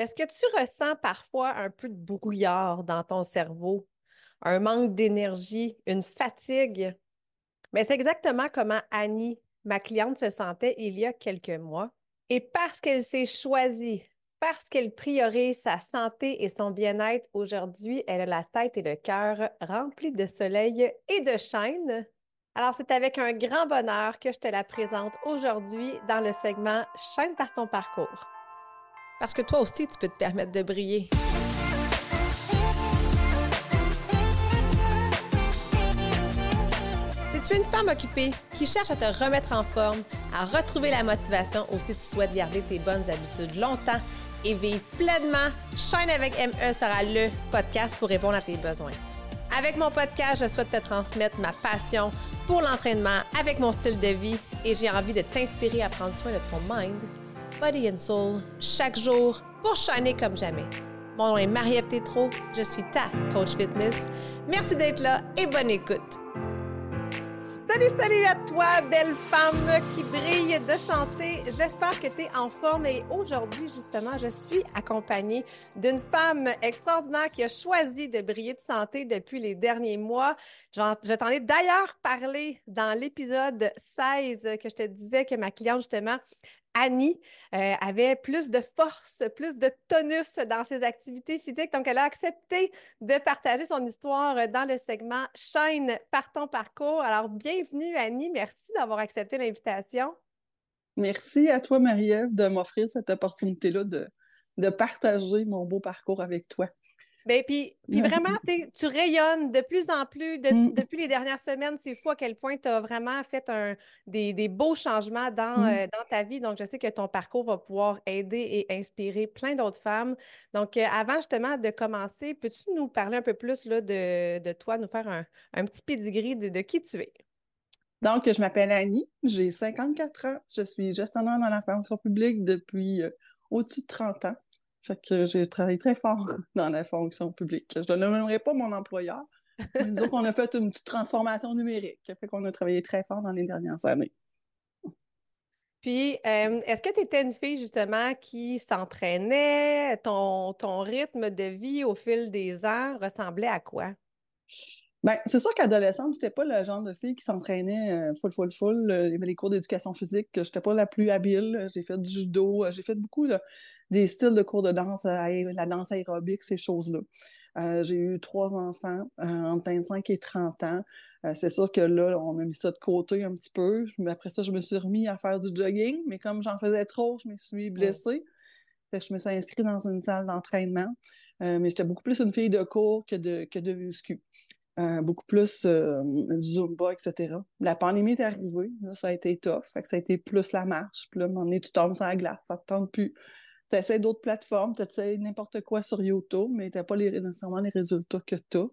Est-ce que tu ressens parfois un peu de brouillard dans ton cerveau, un manque d'énergie, une fatigue? Mais c'est exactement comment Annie, ma cliente, se sentait il y a quelques mois. Et parce qu'elle s'est choisie, parce qu'elle priorise sa santé et son bien-être aujourd'hui, elle a la tête et le cœur remplis de soleil et de chaîne. Alors, c'est avec un grand bonheur que je te la présente aujourd'hui dans le segment Chaîne par ton parcours. Parce que toi aussi, tu peux te permettre de briller. Si tu es une femme occupée qui cherche à te remettre en forme, à retrouver la motivation ou si tu souhaites garder tes bonnes habitudes longtemps et vivre pleinement, Shine avec ME sera le podcast pour répondre à tes besoins. Avec mon podcast, je souhaite te transmettre ma passion pour l'entraînement avec mon style de vie et j'ai envie de t'inspirer à prendre soin de ton mind Body and Soul chaque jour pour shiner comme jamais. Mon nom est Marie-Ève je suis ta coach fitness. Merci d'être là et bonne écoute. Salut, salut à toi, belle femme qui brille de santé. J'espère que tu es en forme et aujourd'hui, justement, je suis accompagnée d'une femme extraordinaire qui a choisi de briller de santé depuis les derniers mois. Je t'en ai d'ailleurs parlé dans l'épisode 16 que je te disais que ma cliente, justement, Annie euh, avait plus de force, plus de tonus dans ses activités physiques. Donc, elle a accepté de partager son histoire dans le segment Chaîne par ton parcours. Alors, bienvenue Annie. Merci d'avoir accepté l'invitation. Merci à toi, Marie-Ève, de m'offrir cette opportunité-là de, de partager mon beau parcours avec toi. Ben, puis, puis vraiment, tu rayonnes de plus en plus mm. depuis les dernières semaines. C'est fou à quel point tu as vraiment fait un, des, beaux changements dans, mm. euh, dans, ta vie. Donc, je sais que ton parcours va pouvoir aider et inspirer plein d'autres femmes. Donc, euh, avant justement de commencer, peux-tu nous parler un peu plus là, de, toi, nous faire un, petit pedigree de, qui tu es? Donc, je m'appelle Annie, j'ai 54 ans, je suis gestionnaire dans la fonction publique depuis euh, au-dessus de 30 ans. Fait que j'ai travaillé très fort dans la fonction publique. Je ne nommerai pas mon employeur, mais disons qu'on a fait une petite transformation numérique. Fait qu'on a travaillé très fort dans les dernières années. Puis, euh, est-ce que tu étais une fille justement qui s'entraînait? Ton, ton rythme de vie au fil des ans ressemblait à quoi? Ben, c'est sûr qu'adolescente, j'étais pas le genre de fille qui s'entraînait euh, full, full, full. Il y avait les cours d'éducation physique, j'étais pas la plus habile. J'ai fait du judo, j'ai fait beaucoup de, des styles de cours de danse, euh, la danse aérobique, ces choses-là. Euh, j'ai eu trois enfants euh, entre 25 et 30 ans. c'est sûr que là, on a mis ça de côté un petit peu. Mais après ça, je me suis remis à faire du jogging, mais comme j'en faisais trop, je me suis blessée. Fait je me suis inscrite dans une salle d'entraînement. mais j'étais beaucoup plus une fille de cours que de, que de muscu. beaucoup plus du Zumba, etc. La pandémie est arrivée, ça a été tough, fait que ça a été plus la marche. Puis là, à un moment donné, tu tombes sur la glace, ça te tente plus tu essaies d'autres plateformes, tu essaies n'importe quoi sur YouTube, mais tu n'as pas les, nécessairement les résultats que tu as.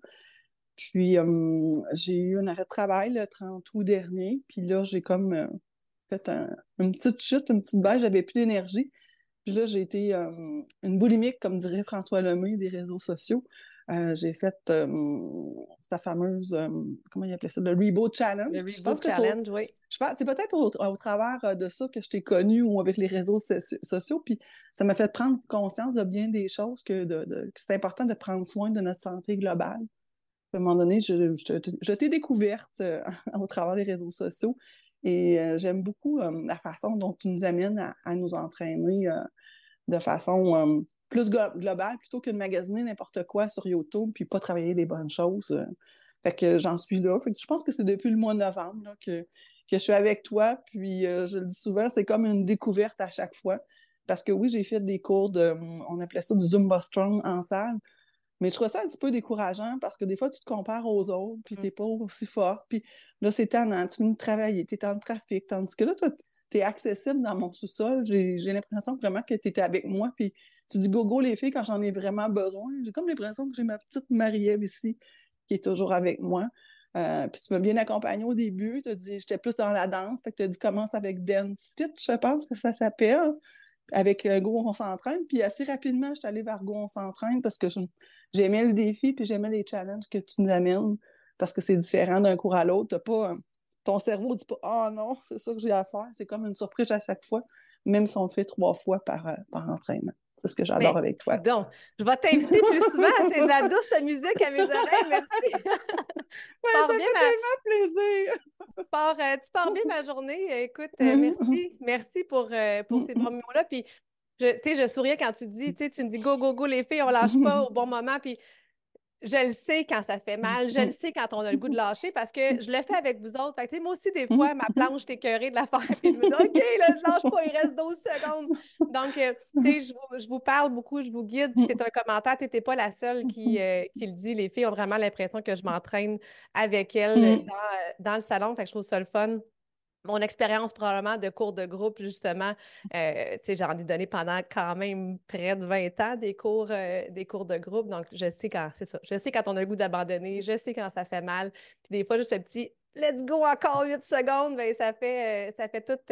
Puis, euh, j'ai eu un arrêt de travail le 30 août dernier, puis là, j'ai comme euh, fait une petite chute, une petite baisse, j'avais plus d'énergie. Puis là, j'ai été euh, une boulimique, comme dirait François Lemay, des réseaux sociaux. Euh, j'ai fait euh, sa fameuse, euh, comment il appelait ça, le Reboot Challenge. Le Reboot Challenge, oui. Je pense, c'est peut-être au, travers de ça que je t'ai connue ou avec les réseaux sociaux, puis ça m'a fait prendre conscience de bien des choses, que, de, que c'est important de prendre soin de notre santé globale. À un moment donné, je, je, t'ai découverte au travers des réseaux sociaux et j'aime beaucoup la façon dont tu nous amènes à, à nous entraîner de façon plus global plutôt que de magasiner n'importe quoi sur YouTube puis pas travailler des bonnes choses. Euh. Fait que j'en suis là. Fait je pense que c'est depuis le mois de novembre que, je suis avec toi. Puis euh, je le dis souvent, c'est comme une découverte à chaque fois. Parce que oui, j'ai fait des cours de, on appelait ça du Zumba Strong en salle. Mais je trouve ça un petit peu décourageant parce que des fois, tu te compares aux autres, puis mm. t'es pas aussi fort. Puis là, c'est tannant, tu viens de travailler, t'es en trafic. Tandis que là, toi, t'es accessible dans mon sous-sol. J'ai l'impression vraiment que t'étais avec moi, puis tu dis gogo les filles quand j'en ai vraiment besoin. J'ai comme l'impression que j'ai ma petite Marie-Ève ici qui est toujours avec moi. Euh, puis tu m'as bien accompagnée au début. Tu as dit j'étais plus dans la danse. Fait que tu as dit commence avec Dance Fit, je pense que ça s'appelle. Avec euh, Go, on s'entraîne. Puis assez rapidement, je suis allée vers Go, on s'entraîne parce que j'aimais le défi puis j'aimais les challenges que tu nous amènes parce que c'est différent d'un cours à l'autre. pas. ton cerveau dit pas Oh non, c'est ça que j'ai à faire. C'est comme une surprise à chaque fois, même si on le fait trois fois par, euh, par entraînement. C'est ce que j'adore avec toi. Donc, je vais t'inviter plus souvent. C'est de la douce musique à mes oreilles. Merci. ouais, ça fait tellement plaisir. Tu pars, euh, tu pars bien ma journée. Écoute, euh, merci. Merci pour, euh, pour ces bons mots-là. Puis, je, je souriais quand tu dis, tu me dis go, go, go, les filles, on lâche pas au bon moment. Puis, je le sais quand ça fait mal, je le sais quand on a le goût de lâcher parce que je le fais avec vous autres. Fait moi aussi, des fois, ma planche, t'es de la faire. Puis je me dis, OK, là, je lâche pas, il reste 12 secondes. Donc, euh, tu sais, je, vous parle beaucoup, je vous guide. c'est un commentaire, tu n'étais pas la seule qui, euh, qui, le dit. Les filles ont vraiment l'impression que je m'entraîne avec elles mm. dans, dans, le salon. Fait que je trouve ça le fun mon expérience probablement de cours de groupe, justement, euh, j'en ai donné pendant quand même près de 20 ans des cours, euh, des cours de groupe. Donc, je sais quand, c'est ça, je sais quand on a le goût d'abandonner, je sais quand ça fait mal. Puis des fois, juste un petit let's go encore 8 secondes, ben, ça fait, euh, ça fait toute,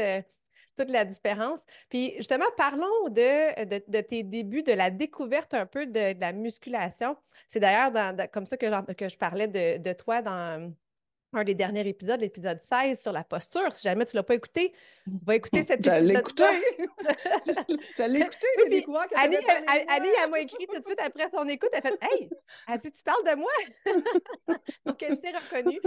toute la différence. Puis justement, parlons de, de, tes débuts, de la découverte un peu de, la musculation. C'est d'ailleurs comme ça que, que je parlais de, toi dans un des derniers épisodes, l'épisode 16 sur la posture. Si jamais tu ne l'as pas écouté, va écouter cet épisode. Je l'ai écouté. J'ai découvert que Annie, Annie, elle m'a écrit tout de suite après son écoute. Elle a fait Hey, elle dit Tu parles de moi? Donc, elle s'est reconnue.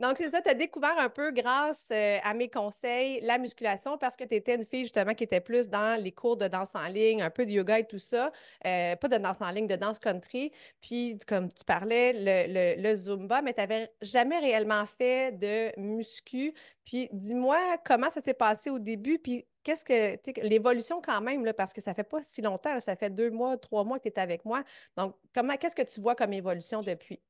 Donc, c'est ça, tu as découvert un peu grâce euh, à mes conseils la musculation parce que tu étais une fille justement qui était plus dans les cours de danse en ligne, un peu de yoga et tout ça. Euh, pas de danse en ligne, de danse country. Puis, comme tu parlais, le, le, le Zumba, mais tu n'avais jamais réellement fait de muscu. Puis, dis-moi comment ça s'est passé au début, puis qu'est-ce que, l'évolution quand même, là, parce que ça fait pas si longtemps, ça fait deux mois, trois mois que tu es avec moi. Donc, comment, qu'est-ce que tu vois comme évolution depuis?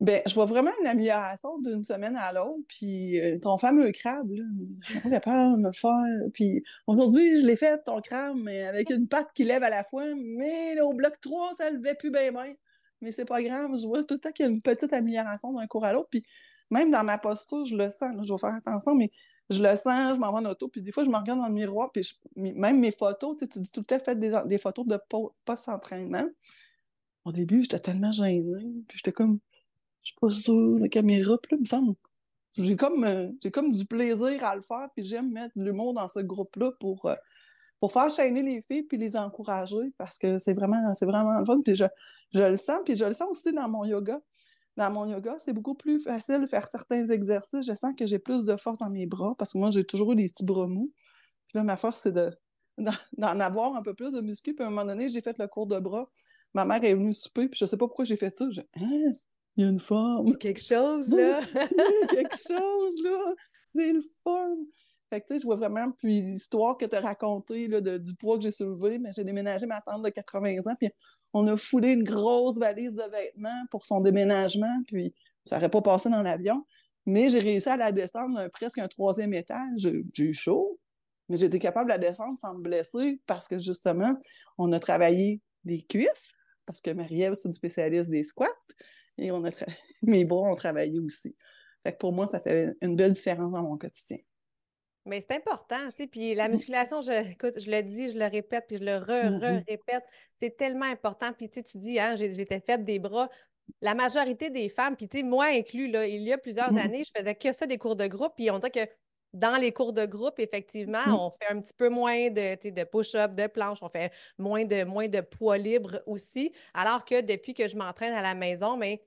Ben, je vois vraiment une amélioration d'une semaine à l'autre. Puis euh, ton fameux crabe, là, je suis pas capable de le faire. Puis aujourd'hui, je l'ai fait, ton crabe, mais avec une patte qui lève à la fois. Mais au bloc 3, ça levait plus bien bien. Mais c'est pas grave, je vois tout le temps qu'il y a une petite amélioration d'un cours à l'autre. Puis même dans ma posture, je le sens. je vais faire attention, mais je le sens, je m'en vais en auto. Puis des fois, je me regarde dans le miroir. Puis même mes photos, tu, dis tout le temps, faites des, des photos de post-entraînement. Au début, j'étais tellement gênée. Puis j'étais comme je suis pas sûre, la caméra, puis là, il me semble. J'ai comme, euh, j'ai comme du plaisir à le faire, puis j'aime mettre l'humour dans ce groupe-là pour, euh, pour faire chaîner les filles puis les encourager parce que c'est vraiment, c'est vraiment le fun. Puis je, je le sens, puis je le sens aussi dans mon yoga. Dans mon yoga, c'est beaucoup plus facile de faire certains exercices. Je sens que j'ai plus de force dans mes bras parce que moi, j'ai toujours eu des petits bras mous. Puis là, ma force, c'est de, d'en avoir un peu plus de muscles. Puis à un moment donné, j'ai fait le cours de bras. Ma mère est venue souper, puis je sais pas pourquoi j'ai fait ça. J'ai hein? il y a une forme. Quelque chose, là. quelque chose, là. C'est le fun. Fait que, tu sais, je vois vraiment, puis l'histoire que tu as racontée, là, de, du poids que j'ai soulevé, mais j'ai déménagé ma tante de 80 ans, puis on a foulé une grosse valise de vêtements pour son déménagement, puis ça n'aurait pas passé dans l'avion. Mais j'ai réussi à la descendre presque un troisième étage. J'ai eu chaud, mais j'étais capable de la descendre sans me blesser parce que justement, on a travaillé les cuisses, parce que Marie-Ève, c'est une spécialiste des squats. Et on a mes bras ont travaillé aussi. Fait que pour moi, ça fait une belle différence dans mon quotidien. Mais c'est important, tu sais. Puis la mm. musculation, je, écoute, je le dis, je le répète, puis je le re-répète. C'est tellement important. Puis tu sais, tu dis, hein, j'étais faite des bras. La majorité des femmes, puis tu sais, moi inclus, là, il y a plusieurs mm. années, je faisais que ça des cours de groupe, puis on dirait que dans les cours de groupe, effectivement, mm. on fait un petit peu moins de, de push-up, de planche, on fait moins de, moins de poids libre aussi. Alors que depuis que je m'entraîne à la maison, mais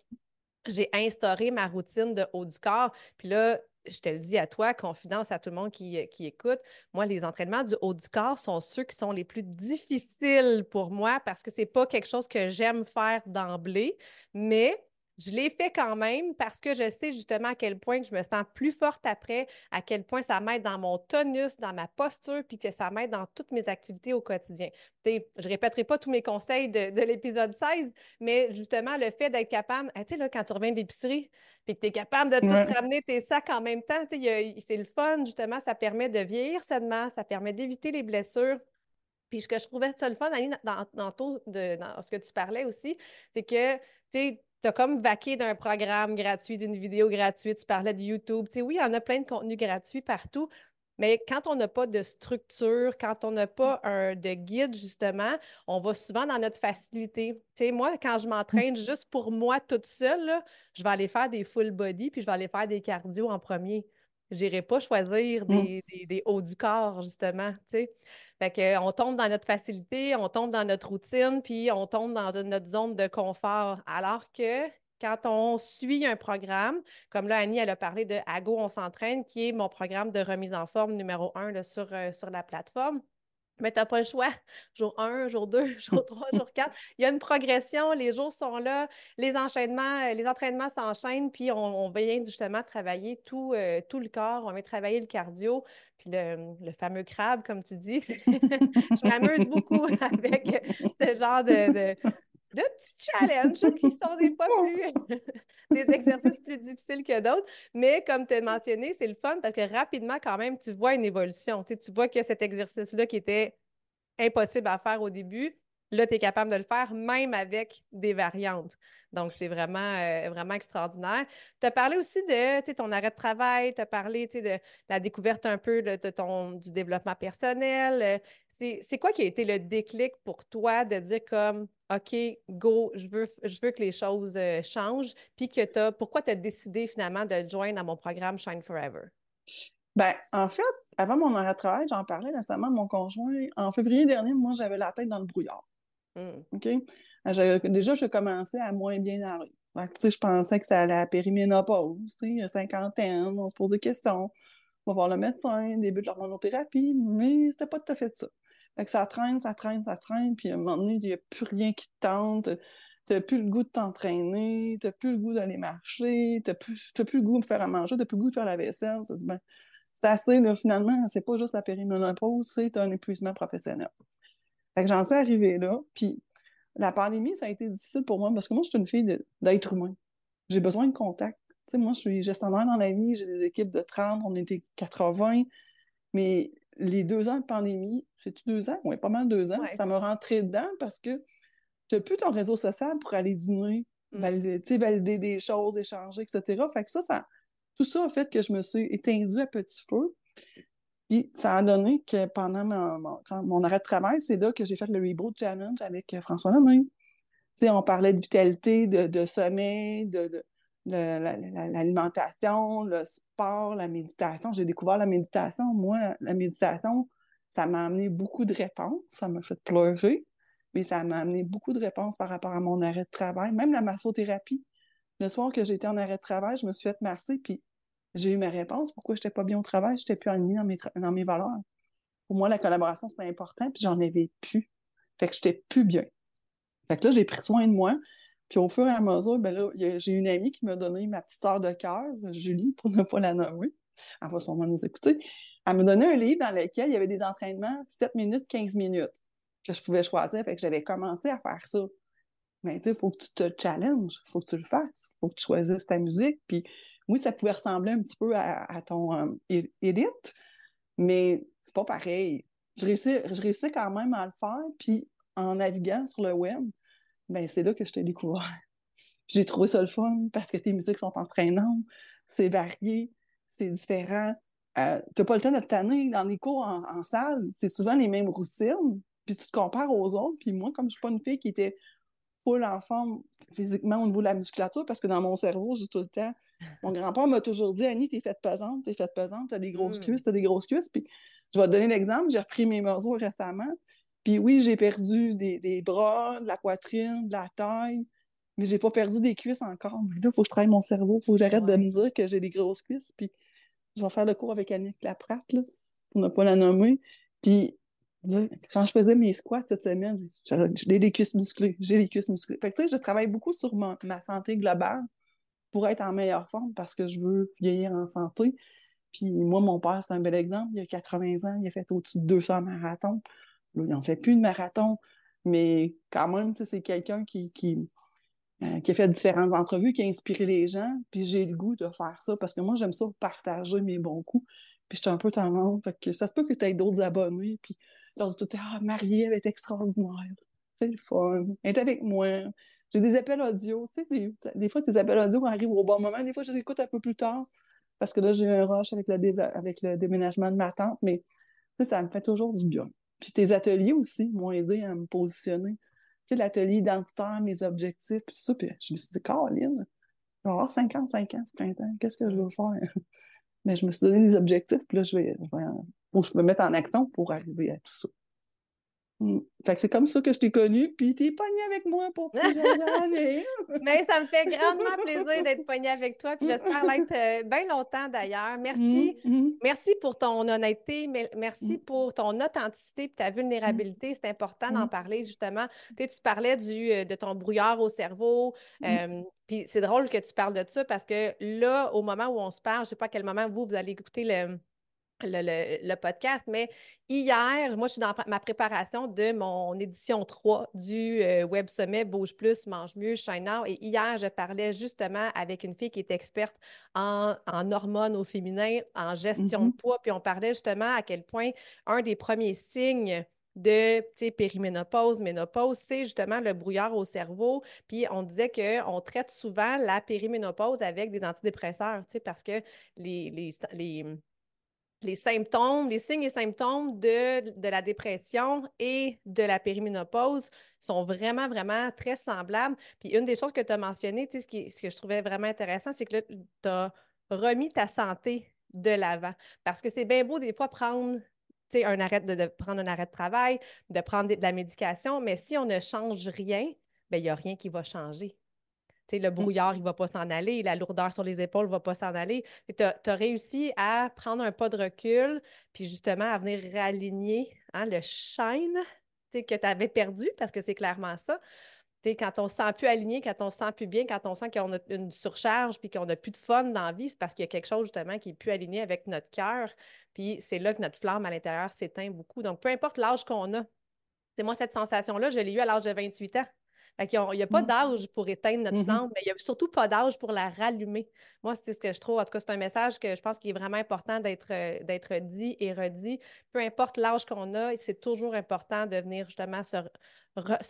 j'ai instauré ma routine de haut du corps. Puis là, je te le dis à toi, confidence à tout le monde qui, qui, écoute, moi, les entraînements du haut du corps sont ceux qui sont les plus difficiles pour moi parce que ce n'est pas quelque chose que j'aime faire d'emblée, mais je l'ai fait quand même parce que je sais justement à quel point je me sens plus forte après, à quel point ça m'aide dans mon tonus, dans ma posture, puis que ça m'aide dans toutes mes activités au quotidien. je ne répéterai pas tous mes conseils de, l'épisode 16, mais justement, le fait d'être capable, tu sais, là, quand tu reviens de l'épicerie, puis que tu es capable de tout ramener tes sacs en même temps, c'est le fun, justement, ça permet de vieillir sainement, ça permet d'éviter les blessures. Puis ce que je trouvais ça le fun, Annie, dans, dans, dans ce que tu parlais aussi, c'est que, tu sais, tu as comme vaqué d'un programme gratuit, d'une vidéo gratuite, tu parlais de YouTube. Tu sais, oui, il y en a plein de contenus gratuits partout, mais quand on n'a pas de structure, quand on n'a pas un, de guide, justement, on va souvent dans notre facilité. Tu sais, moi, quand je m'entraîne mmh. juste pour moi toute seule, je vais aller faire des full body, puis je vais aller faire des cardio en premier. Je n'irai pas choisir mmh. des, des, hauts du corps, justement. Tu sais. Fait que, on tombe dans notre facilité, on tombe dans notre routine, puis on tombe dans notre zone de confort. Alors que quand on suit un programme, comme là, Annie, elle a parlé de Ago, on s'entraîne, qui est mon programme de remise en forme numéro un euh, sur la plateforme. Mais tu n'as pas le choix. Jour 1, jour 2, jour 3, jour 4. Il y a une progression, les jours sont là, les enchaînements, euh, les entraînements s'enchaînent, puis on, vient justement travailler tout, euh, tout le corps, on vient travailler le cardio, puis le, fameux crabe, comme tu dis. je m'amuse beaucoup avec ce genre de, de petits challenges qui sont des fois plus des exercices plus difficiles que d'autres. Mais comme tu as mentionné, c'est le fun parce que rapidement, quand même, tu vois une évolution. Tu, tu vois que cet exercice-là qui était impossible à faire au début, là, tu es capable de le faire même avec des variantes. Donc, c'est vraiment, euh, vraiment extraordinaire. Tu as parlé aussi de ton arrêt de travail, tu as parlé de la découverte un peu de, ton, du développement personnel. C'est quoi qui a été le déclic pour toi de dire comme OK, go, je veux, je veux que les choses euh, changent, puis que tu pourquoi tu as décidé finalement de joindre à mon programme Shine Forever? Ben, en fait, avant mon arrêt de travail, j'en parlais récemment à mon conjoint. En février dernier, moi, j'avais la tête dans le brouillard. Mmh. OK? Déjà, je commençais à moins bien aller. je pensais que ça allait à périménopause, cinquantaine, on se pose des questions, on va voir le médecin, début de l'hormonothérapie, mais c'était pas tout à fait ça. Ça traîne, ça traîne, ça traîne, puis à un moment donné, il n'y a plus rien qui te tente. Tu n'as plus le goût de t'entraîner, tu n'as plus le goût d'aller marcher, tu n'as plus, plus, le goût de faire à manger, tu n'as plus le goût de faire la vaisselle. Ben, c'est assez, là, finalement, c'est pas juste la périménopause, c'est un épuisement professionnel. Fait que j'en suis arrivée là, puis la pandémie, ça a été difficile pour moi parce que moi, je suis une fille d'être humain. J'ai besoin de contact. Tu sais, moi, je suis gestionnaire dans la vie, j'ai des équipes de 30, on était 80, mais les deux ans de pandémie, c'est-tu deux ans? Oui, pas mal deux ans. Ça m'a rentré dedans parce que tu n'as plus ton réseau social pour aller dîner, mm. valider, valider des choses, échanger, etc. Fait que ça, ça, tout ça a fait que je me suis éteindue à petit feu. Puis ça a donné que pendant mon, arrêt de travail, c'est là que j'ai fait le Reboot Challenge avec euh, François Lemay. on parlait de vitalité, de, sommeil, de l'alimentation, le sport, la méditation. J'ai découvert la méditation. Moi, la méditation, ça m'a amené beaucoup de réponses. Ça m'a fait pleurer, mais ça m'a amené beaucoup de réponses par rapport à mon arrêt de travail. Même la massothérapie. Le soir que j'étais en arrêt de travail, je me suis fait masser, puis j'ai eu ma réponse. Pourquoi je n'étais pas bien au travail? Je n'étais plus alignée dans mes, dans mes valeurs. Pour moi, la collaboration, c'était important, puis j'en avais plus. Fait que j'étais plus bien. Fait que là, j'ai pris soin de moi. Puis au fur et à mesure, ben là, j'ai une amie qui m'a donné ma petite sœur de cœur, Julie, pour ne pas la nommer. Elle va sûrement nous écouter. Elle m'a donné un livre dans lequel il y avait des entraînements 7 minutes, 15 minutes que je pouvais choisir. Fait que j'avais commencé à faire ça. Mais tu sais, il faut que tu te challenges, il faut que tu le fasses, il faut que tu choisisses ta musique. Puis oui, ça pouvait ressembler un petit peu à, ton euh, edit, mais c'est pas pareil. Je réussis, je réussis quand même à le faire, puis en naviguant sur le web, ben c'est là que je t'ai découvert. J'ai trouvé ça le fun parce que tes musiques sont entraînantes, c'est varié, c'est différent. Euh, tu n'as pas le temps de tanner dans les cours en, salle. C'est souvent les mêmes routines. Puis tu te compares aux autres. Puis moi, comme je suis pas une fille qui était full en forme physiquement au niveau de la musculature, parce que dans mon cerveau, j'ai tout le temps. Mon grand-père m'a toujours dit Annie, t'es faite pesante, t'es faite pesante, t'as des grosses mm. cuisses, t'as des grosses cuisses. Puis je vais te donner l'exemple. J'ai repris mes mesures récemment. Puis oui, j'ai perdu des, bras, de la poitrine, de la taille, mais j'ai pas perdu des cuisses encore. Là, il faut que je travaille mon cerveau, il faut que j'arrête de me dire que j'ai des grosses cuisses. Puis je vais faire le cours avec Annick Laprate, là, pour ne pas la nommer. Puis quand je faisais mes squats cette semaine, j'ai des cuisses musclées, j'ai des cuisses musclées. Fait que tu sais, je travaille beaucoup sur ma, santé globale pour être en meilleure forme parce que je veux vieillir en santé. Puis moi, mon père, c'est un bel exemple. Il a 80 ans, il a fait au-dessus de 200 marathons. Là, il n'en fait plus de marathon, mais quand même, c'est quelqu'un qui, euh, qui, a fait différentes entrevues, qui a inspiré les gens, puis j'ai le goût de faire ça, parce que moi, j'aime ça partager mes bons coups, puis j'étais un peu tendance, fait que ça se peut que tu aies d'autres abonnés, puis là, tout ah, Marie, elle est extraordinaire, c'est le fun, elle est avec moi, j'ai des appels audio, tu des, des, fois, tes appels audio arrivent au bon moment, des fois, je les écoute un peu plus tard, parce que là, j'ai un rush avec le, déménagement de ma tante, mais ça me fait toujours du bien. Puis tes ateliers aussi m'ont aidé à me positionner. Tu sais, l'atelier identitaire, mes objectifs, puis ça. Puis je me suis dit, Caroline, je vais avoir 55 ans ce printemps. Qu'est-ce que je veux faire? Mais je me suis donné des objectifs, puis là, je vais, faut que je me mette en action pour arriver à tout ça. Mm. Fait que c'est comme ça que je t'ai connue, puis t'es pognée avec moi pour plusieurs années. Mais ça me fait grandement plaisir d'être pognée avec toi, puis j'espère l'être euh, bien longtemps d'ailleurs. Merci. Mm, mm. Merci pour ton honnêteté, merci pour ton authenticité et ta vulnérabilité. C'est important d'en parler, justement. Tu, tu parlais du, euh, de ton brouillard au cerveau. Euh, puis c'est drôle que tu parles de ça parce que là, au moment où on se parle, je ne sais pas à quel moment vous, vous allez écouter le, le, podcast, mais hier, moi, je suis dans ma préparation de mon édition 3 du euh, Web Sommet Bouge Plus, Mange Mieux, Shine Now. Et hier, je parlais justement avec une fille qui est experte en, hormones au féminin, en gestion de mm-hmm. poids, puis on parlait justement à quel point un des premiers signes de périménopause, ménopause, c'est justement le brouillard au cerveau. Puis on disait qu'on traite souvent la périménopause avec des antidépresseurs, parce que les, les, les les symptômes, les signes et symptômes de, la dépression et de la périménopause sont vraiment, vraiment très semblables. Puis une des choses que tu as mentionnées, ce, qui, ce que je trouvais vraiment intéressant, c'est que tu as remis ta santé de l'avant. Parce que c'est bien beau des fois prendre un arrêt de, prendre un arrêt de travail, de prendre de, la médication, mais si on ne change rien, ben, il n'y a rien qui va changer le mmh. brouillard, il ne va pas s'en aller, la lourdeur sur les épaules ne va pas s'en aller. Tu as, réussi à prendre un pas de recul, puis justement à venir réaligner hein, le shine que tu avais perdu, parce que c'est clairement ça. quand on ne se sent plus aligné, quand on ne se sent plus bien, quand on sent qu'on a une surcharge puis qu'on n'a plus de fun dans la vie, c'est parce qu'il y a quelque chose justement qui n'est plus aligné avec notre cœur. Puis c'est là que notre flamme à l'intérieur s'éteint beaucoup. Donc, peu importe l'âge qu'on a, c'est moi, cette sensation-là, je l'ai eue à l'âge de 28 ans. Il n'y a, pas d'âge pour éteindre notre flamme, mmh mais il n'y a surtout pas d'âge pour la rallumer. Moi, c'est ce que je trouve. En tout cas, c'est un message que je pense qu'il est vraiment important d'être euh, dit et redit. Peu importe l'âge qu'on a, c'est toujours important de venir justement se,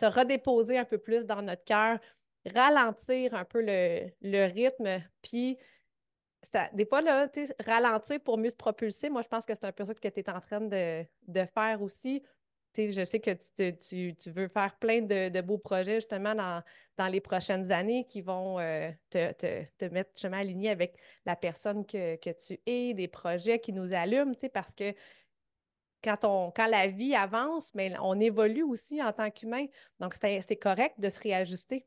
redéposer un peu plus dans notre cœur, ralentir un peu le, rythme, puis ça, des fois, là, ralentir pour mieux se propulser, moi, je pense que c'est un peu ça que tu es en train de, de faire aussi je sais que tu, veux faire plein de, beaux projets justement dans, les prochaines années qui vont euh, te, mettre justement aligné avec la personne que, tu es, des projets qui nous allument, parce que quand, on, quand la vie avance, mais on évolue aussi en tant qu'humain. Donc, c'est correct de se réajuster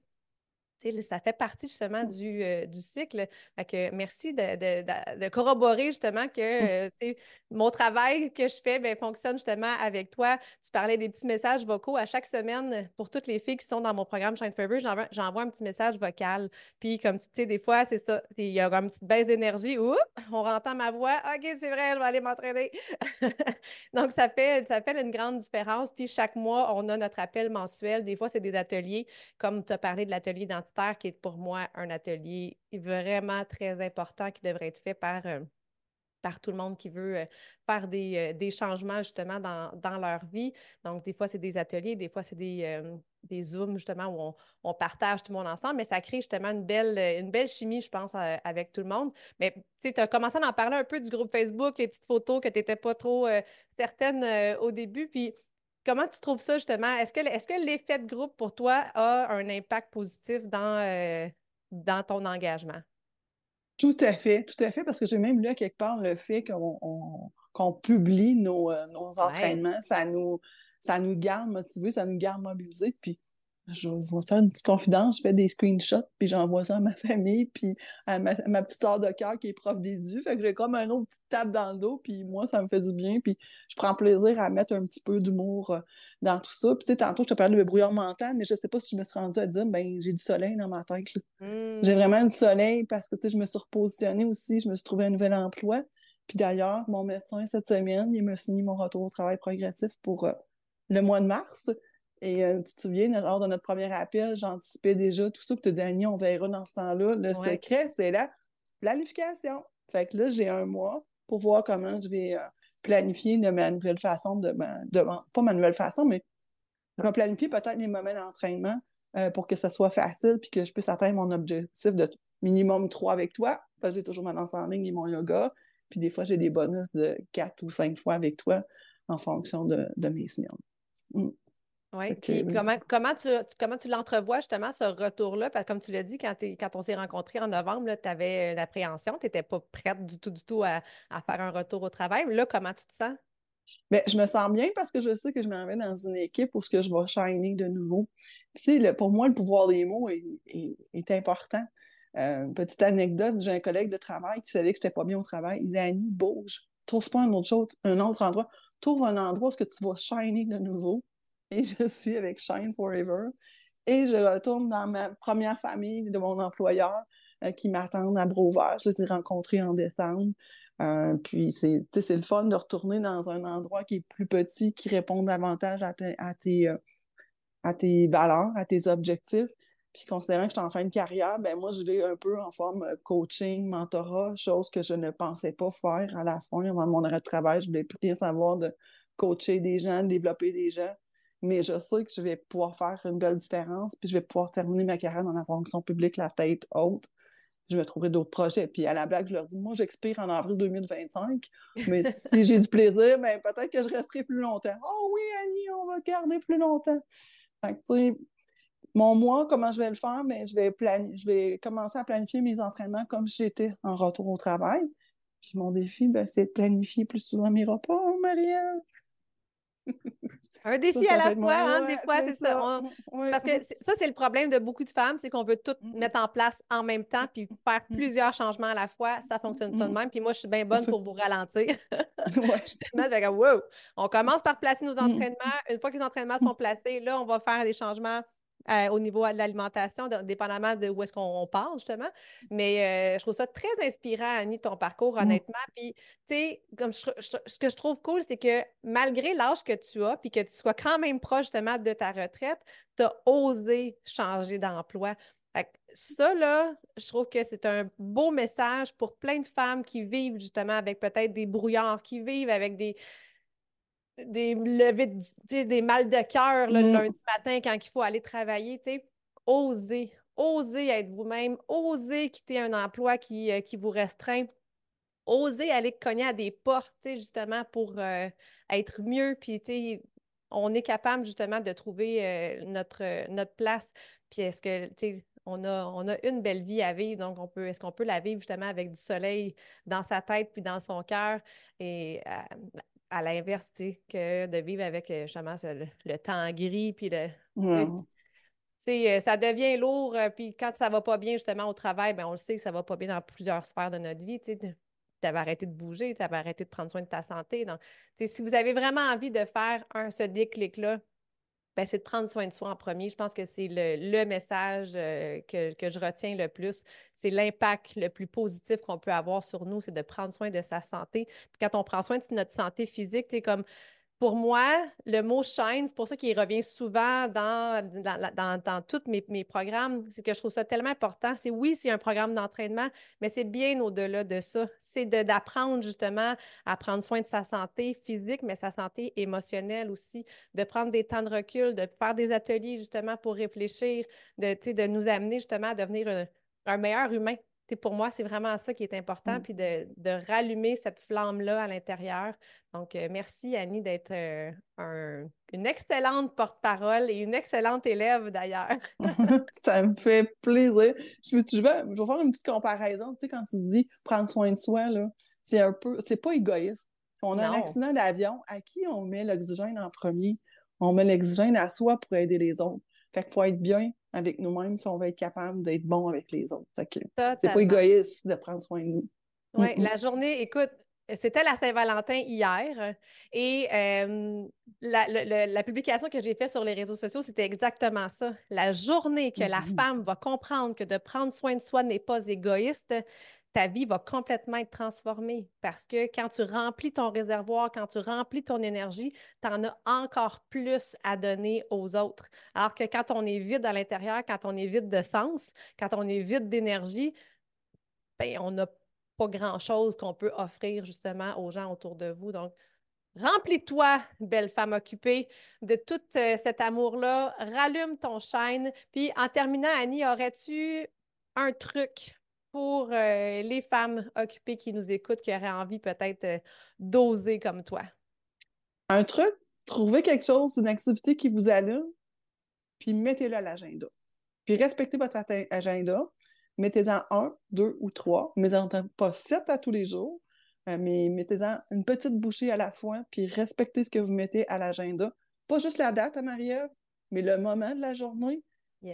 ça fait partie justement du, euh, du cycle. que merci de, corroborer justement que euh, mon travail que je fais ben, fonctionne justement avec toi. Tu parlais des petits messages vocaux à chaque semaine pour toutes les filles qui sont dans mon programme Shine Forever. J'envoie un petit message vocal. Puis comme tu sais, des fois, c'est ça. Il y a une petite baisse d'énergie. On entend ma voix. OK, c'est vrai, je vais aller m'entraîner. Donc, ça fait, ça fait une grande différence. Puis chaque mois, on a notre appel mensuel. Des fois, c'est des ateliers, comme tu as parlé de l'atelier qui est pour moi un atelier vraiment très important qui devrait être fait par, euh, par tout le monde qui veut euh, faire des, euh, des changements justement dans, dans, leur vie. Donc, des fois, c'est des ateliers, des fois, c'est des, des Zooms justement où on, on, partage tout le monde ensemble, mais ça crée justement une belle, une belle chimie, je pense, avec tout le monde. Mais tu as commencé à en parler un peu du groupe Facebook, les petites photos que tu n'étais pas trop certaine au début. Puis, Comment tu trouves ça justement? Est-ce que, est que l'effet de groupe pour toi a un impact positif dans, euh, dans ton engagement? Tout à fait, tout à fait, parce que j'ai même lu à quelque part le fait qu'on publie nos, euh, nos entraînements, ça, nous, ça nous garde motivés, ça nous garde mobilisés. Puis je vais faire une petite confidence, je fais des screenshots, puis j'envoie ça à ma famille, puis à ma, petite soeur de cœur qui est prof d'édu. Fait que j'ai comme un autre petite tape dans le dos, puis moi, ça me fait du bien, puis je prends plaisir à mettre un petit peu d'humour euh, dans tout ça. Puis tu sais, tantôt, je te parlais de brouillard mental, mais je sais pas si je me suis rendue à dire, ben j'ai du soleil dans ma tête. Mmh. J'ai vraiment du soleil parce que, tu sais, je me suis repositionnée aussi, je me suis trouvé un nouvel emploi. Puis d'ailleurs, mon médecin, cette semaine, il m'a signé mon retour au travail progressif pour euh, le mois de mars. Et euh, tu te souviens, lors de notre premier appel, j'anticipais déjà tout ça, que tu dis, Annie, on verra dans ce temps-là. Le secret, c'est la planification. Fait que là, j'ai un mois pour voir comment je vais euh, planifier de ma nouvelle façon, de, de pas ma nouvelle façon, mais je vais planifier peut-être mes moments d'entraînement euh, pour que ce soit facile puis que je puisse atteindre mon objectif de minimum trois avec toi, parce que j'ai toujours ma danse en ligne et mon yoga. Puis des fois, j'ai des bonus de quatre ou cinq fois avec toi en fonction de, mes semaines. Mm. Oui, puis comment, comment tu, comment tu l'entrevois justement, ce retour-là? Parce que comme tu l'as dit, quand, quand on s'est rencontrés en novembre, tu avais une appréhension, tu n'étais pas prête du tout, du tout à, faire un retour au travail. Là, comment tu te sens? Mais je me sens bien parce que je sais que je m'en vais dans une équipe où ce que je vais shiner de nouveau. Tu sais, pour moi, le pouvoir des mots est, important. Euh, petite anecdote, j'ai un collègue de travail qui savait que je n'étais pas bien au travail. Il disait Annie, bouge, trouve-toi un autre chose, un autre endroit. Trouve un endroit où ce que tu vas shiner de nouveau. Et je suis avec Shine Forever. Et je retourne dans ma première famille de mon employeur euh, qui m'attendent à Beauvert. Je les ai rencontrés en décembre. Euh, puis c'est le fun de retourner dans un endroit qui est plus petit, qui répond davantage à, tes, euh, à tes valeurs, à tes objectifs. Puis considérant que je suis en fin de carrière, ben moi, je vais un peu en forme coaching, mentorat, chose que je ne pensais pas faire à la fin, avant mon arrêt de travail. Je voulais plus rien savoir de coacher des gens, de développer des gens mais je sais que je vais pouvoir faire une belle différence, puis je vais pouvoir terminer ma carrière dans la fonction publique la tête haute. Je vais trouver d'autres projets. Puis à la blague, je leur dis, moi, j'expire en avril 2025, mais si j'ai du plaisir, ben, peut-être que je resterai plus longtemps. Oh oui, Annie, on va garder plus longtemps. Fait que, tu sais, mon mois, comment je vais le faire? Mais ben, je vais, je vais commencer à planifier mes entraînements comme si j'étais en retour au travail. Puis mon défi, ben, c'est de planifier plus souvent mes repas, Marielle. Un défi à la fois, hein, des fois, c'est ça. Parce que ça, c'est le problème de beaucoup de femmes, c'est qu'on veut tout mm-hmm. mettre en place en même temps, puis faire mm-hmm. plusieurs changements à la fois, ça fonctionne pas de même. Puis moi, je suis bien bonne pour vous ralentir. ouais. wow! On commence par placer nos entraînements. Une fois que les entraînements sont placés, là, on va faire des changements euh, au niveau de l'alimentation, dépendamment de où est-ce qu'on parle, justement. Mais euh, je trouve ça très inspirant, Annie, ton parcours, mmh. honnêtement. Puis, tu sais, comme ce que je trouve cool, c'est que malgré l'âge que tu as, puis que tu sois quand même proche, justement, de ta retraite, tu as osé changer d'emploi. Ça, là, je trouve que c'est un beau message pour plein de femmes qui vivent justement avec peut-être des brouillards, qui vivent avec des, des levées, des mal de cœur le mm. lundi matin quand il faut aller travailler, tu sais, osez, osez être vous-même, osez quitter un emploi qui, euh, qui vous restreint, osez aller cogner à des portes, justement, pour euh, être mieux, puis, tu on est capable, justement, de trouver euh, notre, notre place. Puis est-ce que, tu sais, on a, on a une belle vie à vivre, donc on peut, est-ce qu'on peut la vivre justement avec du soleil dans sa tête puis dans son cœur? Et à l'inverse, tu sais, que de vivre avec euh, justement le, temps gris, puis le. Euh, ça devient lourd, euh, puis quand ça va pas bien justement au travail, ben on le sait que ça va pas bien dans plusieurs sphères de notre vie. Tu avais arrêté de bouger, tu avais arrêté de prendre soin de ta santé. Donc, si vous avez vraiment envie de faire un, ce déclic-là, ben, c'est de prendre soin de soi en premier. Je pense que c'est le, message euh, que, je retiens le plus. C'est l'impact le plus positif qu'on peut avoir sur nous, c'est de prendre soin de sa santé. Puis quand on prend soin de notre santé physique, c'est comme pour moi, le mot shine, c'est pour ça qu'il revient souvent dans, dans, dans, tous mes, mes, programmes. C'est que je trouve ça tellement important. C'est oui, c'est un programme d'entraînement, mais c'est bien au-delà de ça. C'est d'apprendre justement à prendre soin de sa santé physique, mais sa santé émotionnelle aussi, de prendre des temps de recul, de faire des ateliers justement pour réfléchir, de, de nous amener justement à devenir un meilleur humain pour moi, c'est vraiment ça qui est important, mm. puis de, rallumer cette flamme-là à l'intérieur. Donc, euh, merci Annie d'être euh, une excellente porte-parole et une excellente élève d'ailleurs. ça me fait plaisir. Je, vais, je, vais, faire une petite comparaison. Tu sais, quand tu dis prendre soin de soi, c'est un peu, c'est pas égoïste. On a un accident d'avion, à qui on met l'oxygène en premier? On met l'oxygène à soi pour aider les autres. Fait qu'il faut être bien avec nous-mêmes si on veut être capable d'être bon avec les autres. C'est pas égoïste de prendre soin de nous. Oui, la journée, écoute, c'était la Saint-Valentin hier et la, publication que j'ai faite sur les réseaux sociaux, c'était exactement ça. La journée que la femme va comprendre que de prendre soin de soi n'est pas égoïste, ta vie va complètement être transformée parce que quand tu remplis ton réservoir, quand tu remplis ton énergie, tu en as encore plus à donner aux autres. Alors que quand on est vide à l'intérieur, quand on est vide de sens, quand on est vide d'énergie, ben, on n'a pas grand-chose qu'on peut offrir justement aux gens autour de vous. Donc, Remplis-toi, belle femme occupée, de tout euh, cet amour-là. Rallume ton chaîne. Puis en terminant, Annie, aurais-tu un truc pour euh, les femmes occupées qui nous écoutent, qui auraient envie peut-être euh, d'oser comme toi? Un truc, trouvez quelque chose, une activité qui vous allume, puis mettez-le à l'agenda. Puis respectez votre agenda. Mettez-en un, deux ou trois, mais en pas sept à tous les jours. Euh, mais mettez-en une petite bouchée à la fois, puis respectez ce que vous mettez à l'agenda. Pas juste la date à Marie-Ève, mais le moment de la journée,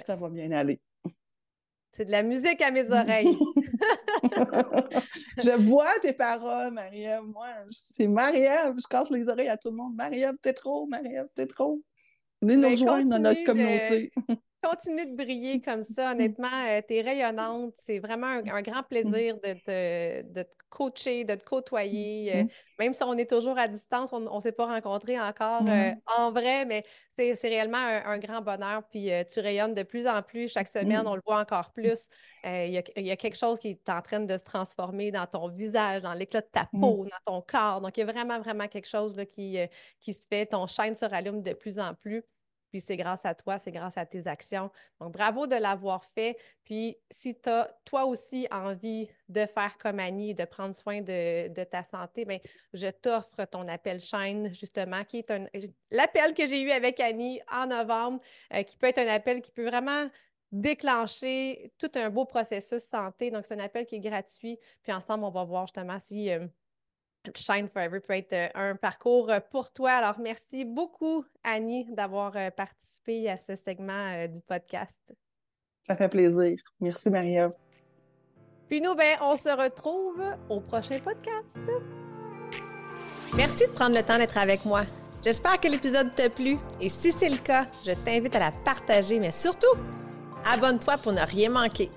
ça va bien aller. C'est de la musique à mes oreilles. je vois tes paroles, Marie-Ève. Moi, c'est Marie-Ève. Je casse les oreilles à tout le monde. Marie-Ève, t'es trop. Marie-Ève, t'es trop. Venez nous ben, rejoindre dans notre communauté. Continue de briller comme ça. Honnêtement, euh, tu es rayonnante. C'est vraiment un, grand plaisir de te, de te, coacher, de te côtoyer. Euh, même si on est toujours à distance, on ne s'est pas rencontrés encore euh, en vrai, mais c'est réellement un, grand bonheur. Puis tu rayonnes de plus en plus. Chaque semaine, on le voit encore plus. Il y, a, quelque chose qui est en train de se transformer dans ton visage, dans l'éclat de ta peau, dans ton corps. Donc, il y a vraiment, vraiment quelque chose là, qui, qui se fait. Ton chaîne se rallume de plus en plus. Puis c'est grâce à toi, c'est grâce à tes actions. Donc, bravo de l'avoir fait. Puis, si tu as toi aussi envie de faire comme Annie, de prendre soin de, ta santé, bien, je t'offre ton appel chaîne, justement, qui est un, l'appel que j'ai eu avec Annie en novembre, euh, qui peut être un appel qui peut vraiment déclencher tout un beau processus santé. Donc, c'est un appel qui est gratuit. Puis ensemble, on va voir justement si euh, Shine Forever peut être euh, un parcours euh, pour toi. Alors, merci beaucoup, Annie, d'avoir euh, participé à ce segment du podcast. Ça fait plaisir. Merci, Maria. Puis nous, ben, on se retrouve au prochain podcast. Merci de prendre le temps d'être avec moi. J'espère que l'épisode t'a plu et si c'est le cas, je t'invite à la partager, mais surtout, abonne-toi pour ne rien manquer.